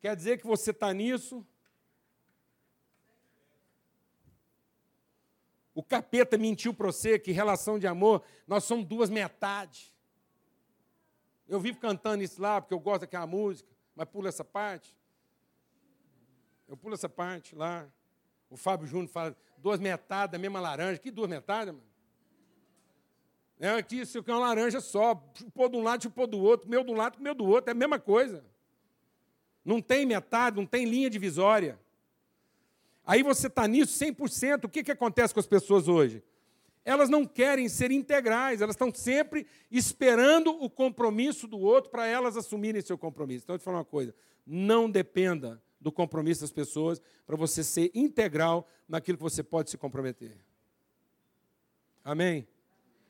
Quer dizer que você está nisso? O capeta mentiu para você que relação de amor, nós somos duas metades. Eu vivo cantando isso lá porque eu gosto daquela música, mas pula essa parte. Eu pulo essa parte lá. O Fábio Júnior fala duas metades da mesma laranja. Que duas metades, mano? É aqui, isso aqui é uma laranja só. Pôr de um lado pôr do outro. Meu de um lado, meu do outro. É a mesma coisa. Não tem metade, não tem linha divisória. Aí você está nisso 100%. O que, que acontece com as pessoas hoje? Elas não querem ser integrais, elas estão sempre esperando o compromisso do outro para elas assumirem seu compromisso. Então, eu te falar uma coisa: não dependa do compromisso das pessoas para você ser integral naquilo que você pode se comprometer. Amém?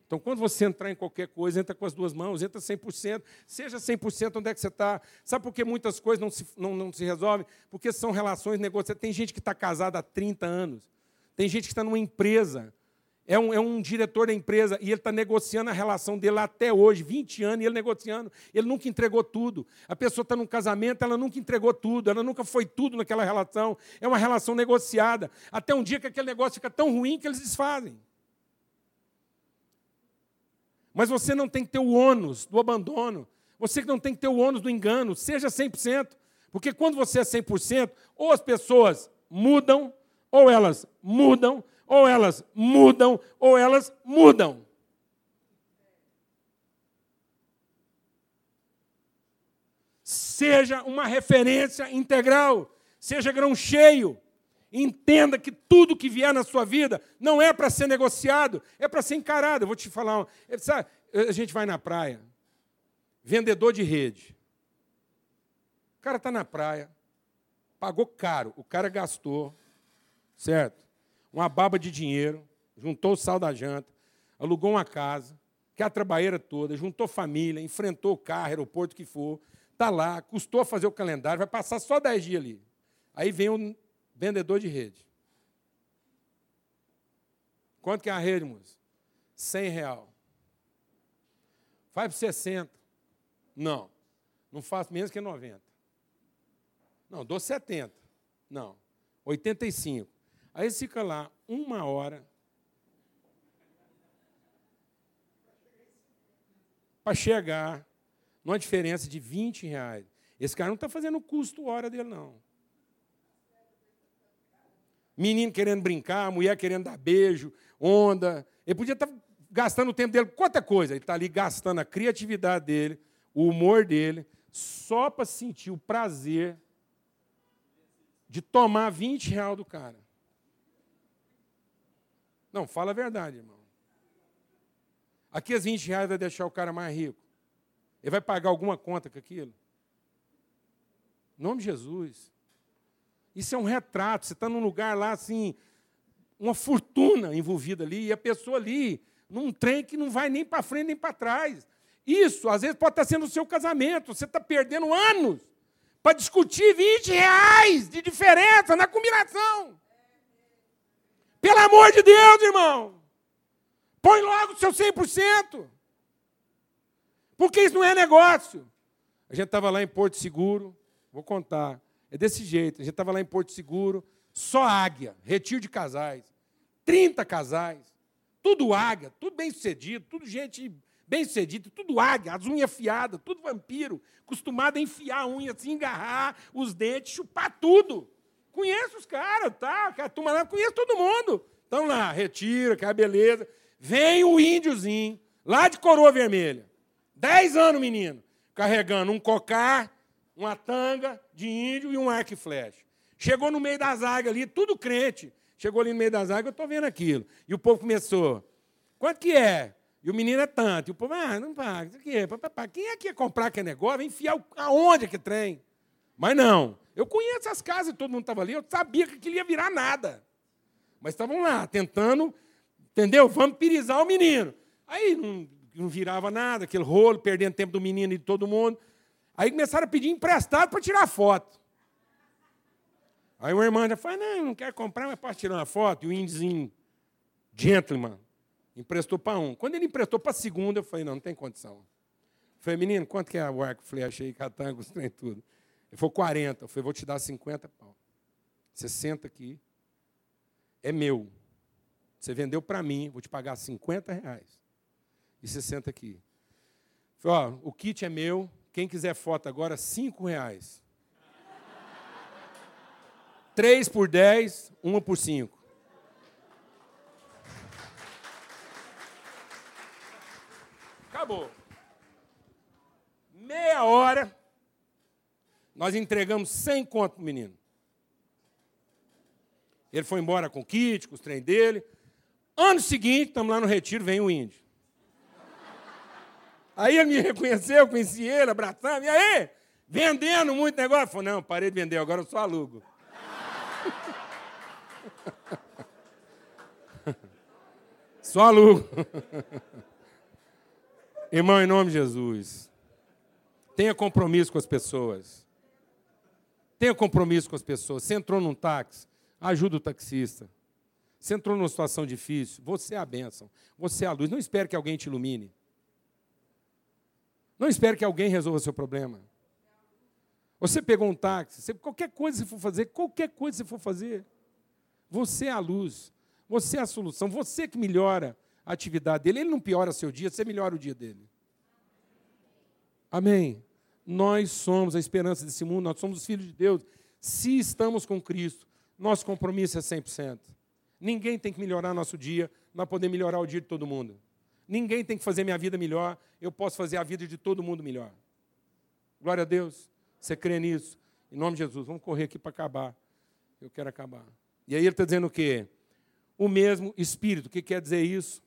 Então, quando você entrar em qualquer coisa, entra com as duas mãos, entra 100%, seja 100% onde é que você está. Sabe por que muitas coisas não se, não, não se resolvem? Porque são relações negociadas. Tem gente que está casada há 30 anos, tem gente que está numa empresa é um, é um diretor da empresa e ele está negociando a relação dele até hoje, 20 anos, e ele negociando. Ele nunca entregou tudo. A pessoa está num casamento, ela nunca entregou tudo, ela nunca foi tudo naquela relação. É uma relação negociada. Até um dia que aquele negócio fica tão ruim que eles desfazem. Mas você não tem que ter o ônus do abandono. Você não tem que ter o ônus do engano. Seja 100%. Porque quando você é 100%, ou as pessoas mudam, ou elas mudam, ou elas mudam, ou elas mudam. Seja uma referência integral, seja grão cheio. Entenda que tudo que vier na sua vida não é para ser negociado, é para ser encarado. Eu vou te falar, sabe, a gente vai na praia, vendedor de rede. O cara está na praia, pagou caro, o cara gastou, certo? Uma baba de dinheiro, juntou o sal da janta, alugou uma casa, que é a trabalheira toda, juntou família, enfrentou o carro, aeroporto que for, está lá, custou fazer o calendário, vai passar só 10 dias ali. Aí vem um vendedor de rede. Quanto que é a rede, moço? 100 real. Faz para 60. Não. Não faço menos que 90. Não, dou 70. Não. 85. Aí fica lá uma hora para chegar numa diferença de 20 reais. Esse cara não está fazendo o custo hora dele, não. Menino querendo brincar, mulher querendo dar beijo, onda. Ele podia estar tá gastando o tempo dele com quanta coisa. Ele está ali gastando a criatividade dele, o humor dele, só para sentir o prazer de tomar 20 reais do cara. Não, fala a verdade, irmão. Aqui as 20 reais vai deixar o cara mais rico. Ele vai pagar alguma conta com aquilo? Em nome de Jesus. Isso é um retrato. Você está num lugar lá assim, uma fortuna envolvida ali, e a pessoa ali, num trem que não vai nem para frente nem para trás. Isso, às vezes, pode estar sendo o seu casamento. Você está perdendo anos para discutir 20 reais de diferença na combinação. Pelo amor de Deus, irmão. Põe logo o seu 100%. Porque isso não é negócio. A gente estava lá em Porto Seguro, vou contar. É desse jeito. A gente estava lá em Porto Seguro, só águia, retiro de casais. 30 casais. Tudo águia, tudo bem sucedido, tudo gente bem sucedida, tudo águia, as unhas afiadas, tudo vampiro, acostumado a enfiar a unha assim, engarrar os dentes, chupar tudo. Conheço os caras, tá? A turma lá, conheço todo mundo. Então lá, retira, que é beleza. Vem o índiozinho, lá de coroa vermelha. Dez anos, menino, carregando um cocar, uma tanga de índio e um arco e flecha. Chegou no meio das águias ali, tudo crente. Chegou ali no meio das águas, eu estou vendo aquilo. E o povo começou. Quanto que é? E o menino é tanto. E o povo, ah, não paga. Aqui, Quem é que ia comprar aquele negócio? Vai enfiar aonde que trem? Mas não. Eu conheço as casas, todo mundo estava ali, eu sabia que aquilo ia virar nada. Mas estavam lá, tentando, entendeu? Vampirizar o menino. Aí não, não virava nada, aquele rolo, perdendo tempo do menino e de todo mundo. Aí começaram a pedir emprestado para tirar foto. Aí o irmão já falou, não, não quero comprar, mas posso tirar uma foto. E o índizinho, gentleman, emprestou para um. Quando ele emprestou para a segunda, eu falei, não, não tem condição. Eu falei, menino, quanto que é o arco, flecha aí, catango, os trem tudo? Ele falou 40. Eu falei, vou te dar 50 pau. Você senta aqui. É meu. Você vendeu para mim, vou te pagar 50 reais. E você senta aqui. Eu falei, ó, o kit é meu. Quem quiser foto agora, 5 reais. 3 por 10, uma por 5. Acabou. Meia hora nós entregamos 100 conto o menino. Ele foi embora com o kit, com os trem dele. Ano seguinte, estamos lá no retiro, vem o índio. Aí ele me reconheceu, conheci ele, abraçando. E aí? Vendendo muito negócio? Falei, não, parei de vender, agora eu só alugo. só alugo. Irmão, em nome de Jesus, tenha compromisso com as pessoas. Tenha compromisso com as pessoas. Você entrou num táxi, ajuda o taxista. Você entrou numa situação difícil, você é a bênção, você é a luz. Não espere que alguém te ilumine. Não espere que alguém resolva seu problema. Você pegou um táxi, qualquer coisa que você for fazer, qualquer coisa que você for fazer, você é a luz, você é a solução, você que melhora a atividade dele. Ele não piora seu dia, você melhora o dia dele. Amém. Nós somos a esperança desse mundo, nós somos os filhos de Deus. Se estamos com Cristo, nosso compromisso é 100%. Ninguém tem que melhorar nosso dia, nós podemos melhorar o dia de todo mundo. Ninguém tem que fazer minha vida melhor, eu posso fazer a vida de todo mundo melhor. Glória a Deus. Você crê nisso? Em nome de Jesus, vamos correr aqui para acabar. Eu quero acabar. E aí ele está dizendo o quê? O mesmo Espírito. O que quer dizer isso?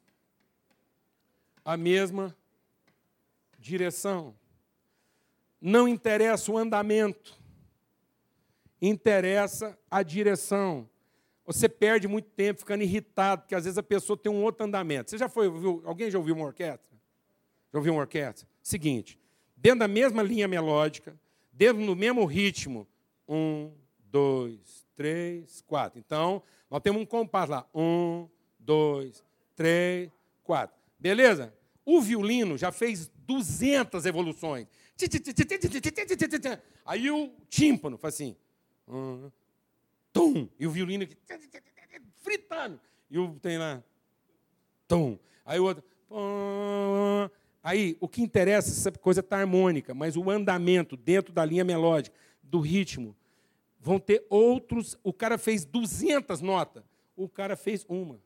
A mesma direção. Não interessa o andamento, interessa a direção. Você perde muito tempo ficando irritado, porque às vezes a pessoa tem um outro andamento. Você já foi, ouviu, alguém já ouviu uma orquestra? Já ouviu uma orquestra? Seguinte, dentro da mesma linha melódica, dentro do mesmo ritmo. Um, dois, três, quatro. Então, nós temos um compasso lá. Um, dois, três, quatro. Beleza? O violino já fez 200 evoluções. Aí o tímpano faz assim. Tum. E o violino aqui, fritando. E o tem lá. Tum. Aí o outro. Aí, o que interessa, essa coisa está harmônica, mas o andamento dentro da linha melódica, do ritmo, vão ter outros. O cara fez 200 notas, o cara fez uma.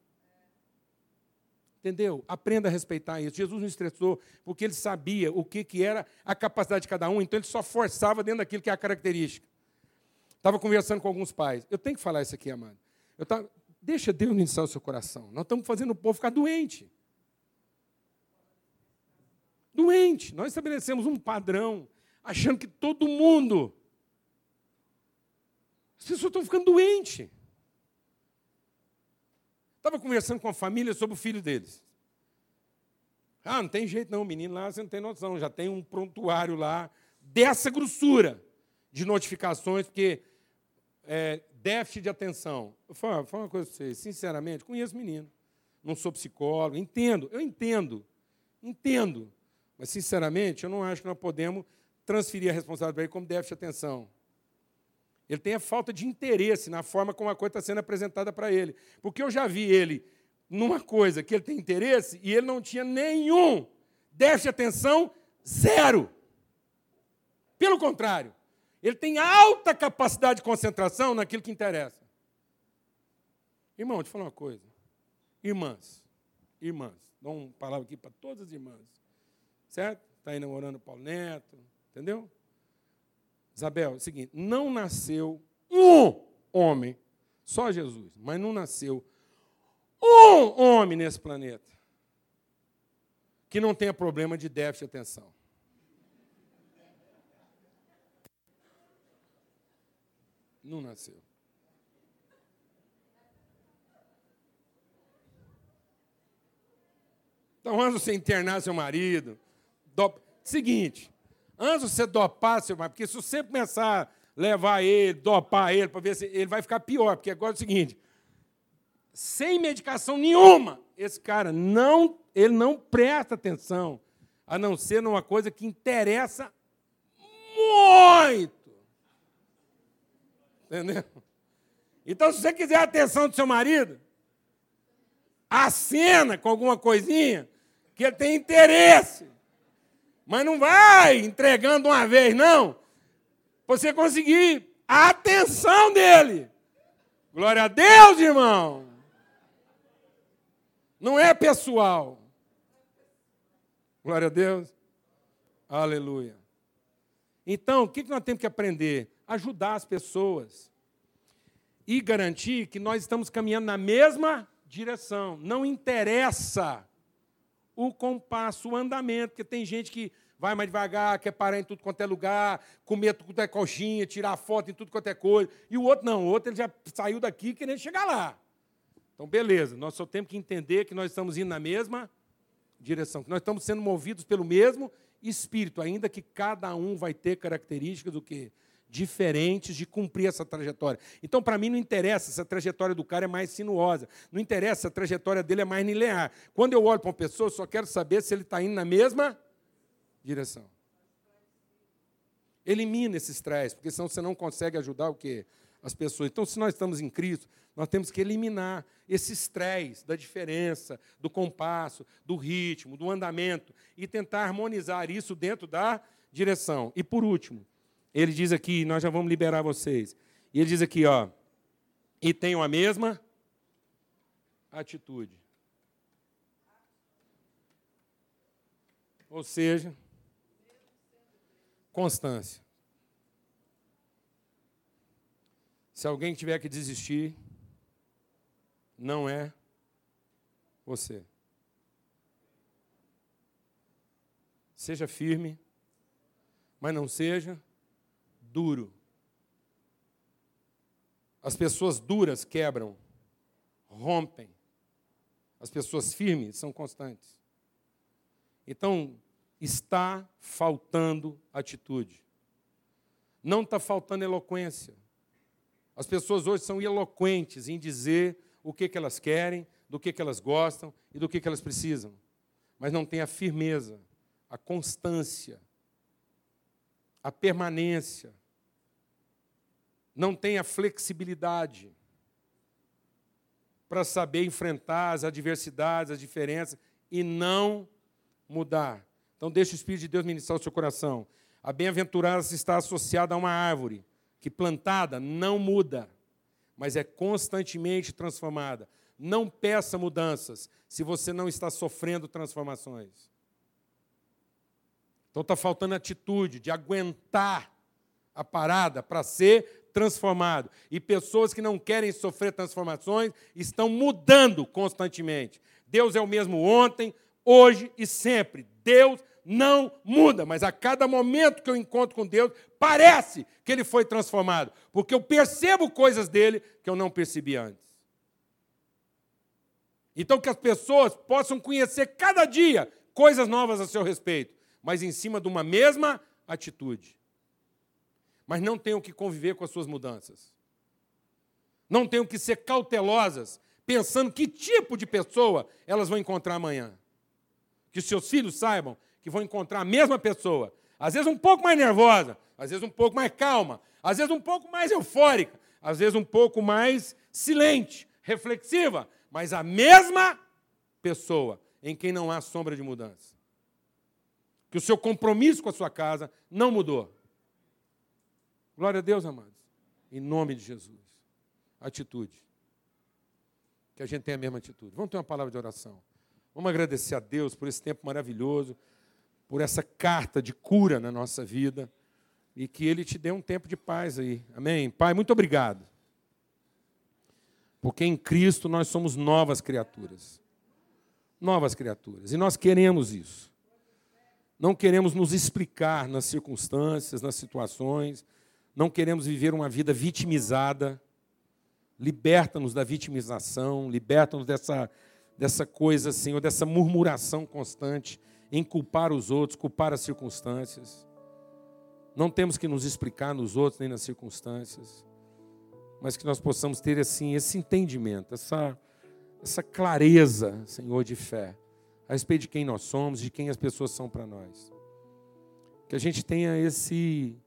Entendeu? Aprenda a respeitar isso. Jesus não estressou porque ele sabia o que, que era a capacidade de cada um, então ele só forçava dentro daquilo que é a característica. Estava conversando com alguns pais. Eu tenho que falar isso aqui, amado. Eu tava, deixa Deus iniciar o seu coração. Nós estamos fazendo o povo ficar doente doente. Nós estabelecemos um padrão, achando que todo mundo. As pessoas estão ficando doentes. Estava conversando com a família sobre o filho deles. Ah, não tem jeito não, o menino lá, você não tem noção, já tem um prontuário lá dessa grossura de notificações, porque é, déficit de atenção. Eu falo, falo uma coisa para vocês, sinceramente, conheço menino, não sou psicólogo, entendo, eu entendo, entendo. Mas, sinceramente, eu não acho que nós podemos transferir a responsabilidade para ele como déficit de atenção. Ele tem a falta de interesse na forma como a coisa está sendo apresentada para ele. Porque eu já vi ele numa coisa que ele tem interesse e ele não tinha nenhum déficit de atenção, zero. Pelo contrário, ele tem alta capacidade de concentração naquilo que interessa. Irmão, deixa eu falar uma coisa. Irmãs, irmãs, dou uma palavra aqui para todas as irmãs. Certo? Está aí namorando Paulo Neto, entendeu? Isabel, é o seguinte: não nasceu um homem, só Jesus, mas não nasceu um homem nesse planeta que não tenha problema de déficit de atenção. Não nasceu. Então, antes de você internar seu marido, do... Seguinte, antes de você dopar seu marido, porque se você começar a levar ele, dopar ele, para ver se ele vai ficar pior, porque agora é o seguinte, sem medicação nenhuma, esse cara não, ele não presta atenção, a não ser numa coisa que interessa muito. Entendeu? Então, se você quiser a atenção do seu marido, acena com alguma coisinha que ele tem interesse. Mas não vai entregando uma vez, não. Você conseguir a atenção dele. Glória a Deus, irmão. Não é pessoal. Glória a Deus. Aleluia. Então, o que nós temos que aprender? Ajudar as pessoas. E garantir que nós estamos caminhando na mesma direção. Não interessa o compasso, o andamento, porque tem gente que vai mais devagar, quer parar em tudo quanto é lugar, comer tudo quanto é coxinha, tirar foto em tudo quanto é coisa. E o outro não, o outro ele já saiu daqui querendo chegar lá. Então, beleza, nós só temos que entender que nós estamos indo na mesma direção, que nós estamos sendo movidos pelo mesmo Espírito, ainda que cada um vai ter características do quê? diferentes de cumprir essa trajetória. Então, para mim, não interessa se a trajetória do cara é mais sinuosa, não interessa se a trajetória dele é mais linear. Quando eu olho para uma pessoa, eu só quero saber se ele está indo na mesma direção. Elimina esse estresse, porque senão você não consegue ajudar o quê? As pessoas. Então, se nós estamos em Cristo, nós temos que eliminar esse estresse da diferença, do compasso, do ritmo, do andamento e tentar harmonizar isso dentro da direção. E por último, ele diz aqui, nós já vamos liberar vocês. E ele diz aqui, ó, e tenham a mesma atitude. Ou seja, constância. Se alguém tiver que desistir, não é você. Seja firme, mas não seja duro. As pessoas duras quebram, rompem. As pessoas firmes são constantes. Então, está faltando atitude. Não está faltando eloquência. As pessoas hoje são eloquentes em dizer o que, que elas querem, do que, que elas gostam e do que, que elas precisam. Mas não tem a firmeza, a constância, a permanência, não tem a flexibilidade para saber enfrentar as adversidades, as diferenças e não mudar. Então, deixe o Espírito de Deus ministrar o seu coração. A bem-aventurança está associada a uma árvore que, plantada, não muda, mas é constantemente transformada. Não peça mudanças se você não está sofrendo transformações. Então, está faltando atitude de aguentar a parada para ser transformado. E pessoas que não querem sofrer transformações estão mudando constantemente. Deus é o mesmo ontem, hoje e sempre. Deus não muda, mas a cada momento que eu encontro com Deus, parece que ele foi transformado, porque eu percebo coisas dele que eu não percebi antes. Então, que as pessoas possam conhecer cada dia coisas novas a seu respeito, mas em cima de uma mesma atitude mas não tenham que conviver com as suas mudanças. Não tenham que ser cautelosas, pensando que tipo de pessoa elas vão encontrar amanhã. Que os seus filhos saibam que vão encontrar a mesma pessoa, às vezes um pouco mais nervosa, às vezes um pouco mais calma, às vezes um pouco mais eufórica, às vezes um pouco mais silente, reflexiva, mas a mesma pessoa em quem não há sombra de mudança. Que o seu compromisso com a sua casa não mudou. Glória a Deus, amados. Em nome de Jesus. Atitude. Que a gente tenha a mesma atitude. Vamos ter uma palavra de oração. Vamos agradecer a Deus por esse tempo maravilhoso, por essa carta de cura na nossa vida e que Ele te dê um tempo de paz aí. Amém? Pai, muito obrigado. Porque em Cristo nós somos novas criaturas. Novas criaturas. E nós queremos isso. Não queremos nos explicar nas circunstâncias, nas situações não queremos viver uma vida vitimizada. Liberta-nos da vitimização, liberta-nos dessa, dessa coisa, Senhor, dessa murmuração constante em culpar os outros, culpar as circunstâncias. Não temos que nos explicar nos outros nem nas circunstâncias, mas que nós possamos ter assim esse entendimento, essa, essa clareza, Senhor, de fé, a respeito de quem nós somos, de quem as pessoas são para nós. Que a gente tenha esse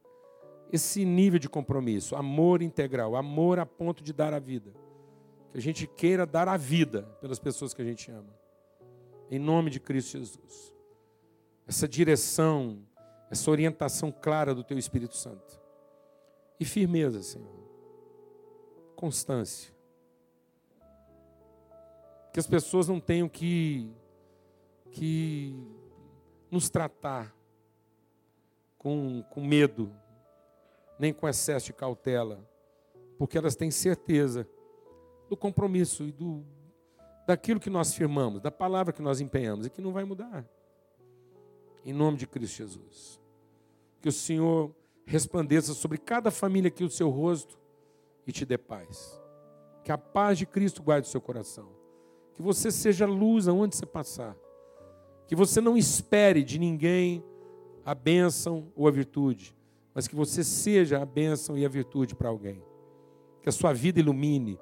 esse nível de compromisso, amor integral, amor a ponto de dar a vida. Que a gente queira dar a vida pelas pessoas que a gente ama. Em nome de Cristo Jesus. Essa direção, essa orientação clara do Teu Espírito Santo. E firmeza, Senhor. Constância. Que as pessoas não tenham que, que nos tratar com, com medo, nem com excesso de cautela, porque elas têm certeza do compromisso e do daquilo que nós firmamos, da palavra que nós empenhamos e que não vai mudar. Em nome de Cristo Jesus. Que o Senhor resplandeça sobre cada família aqui o seu rosto e te dê paz. Que a paz de Cristo guarde o seu coração. Que você seja luz aonde você passar. Que você não espere de ninguém a bênção ou a virtude, mas que você seja a bênção e a virtude para alguém. Que a sua vida ilumine.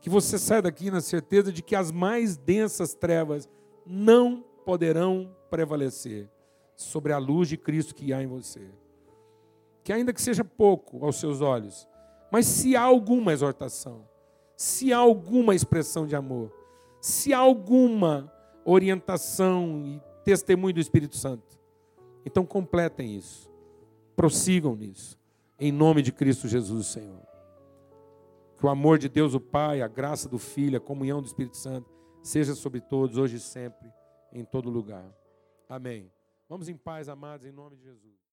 Que você saia daqui na certeza de que as mais densas trevas não poderão prevalecer sobre a luz de Cristo que há em você. Que ainda que seja pouco aos seus olhos, mas se há alguma exortação, se há alguma expressão de amor, se há alguma orientação e testemunho do Espírito Santo, então completem isso. Prossigam nisso. Em nome de Cristo Jesus, Senhor. Que o amor de Deus, o Pai, a graça do Filho, a comunhão do Espírito Santo, seja sobre todos, hoje e sempre, em todo lugar. Amém. Vamos em paz, amados, em nome de Jesus.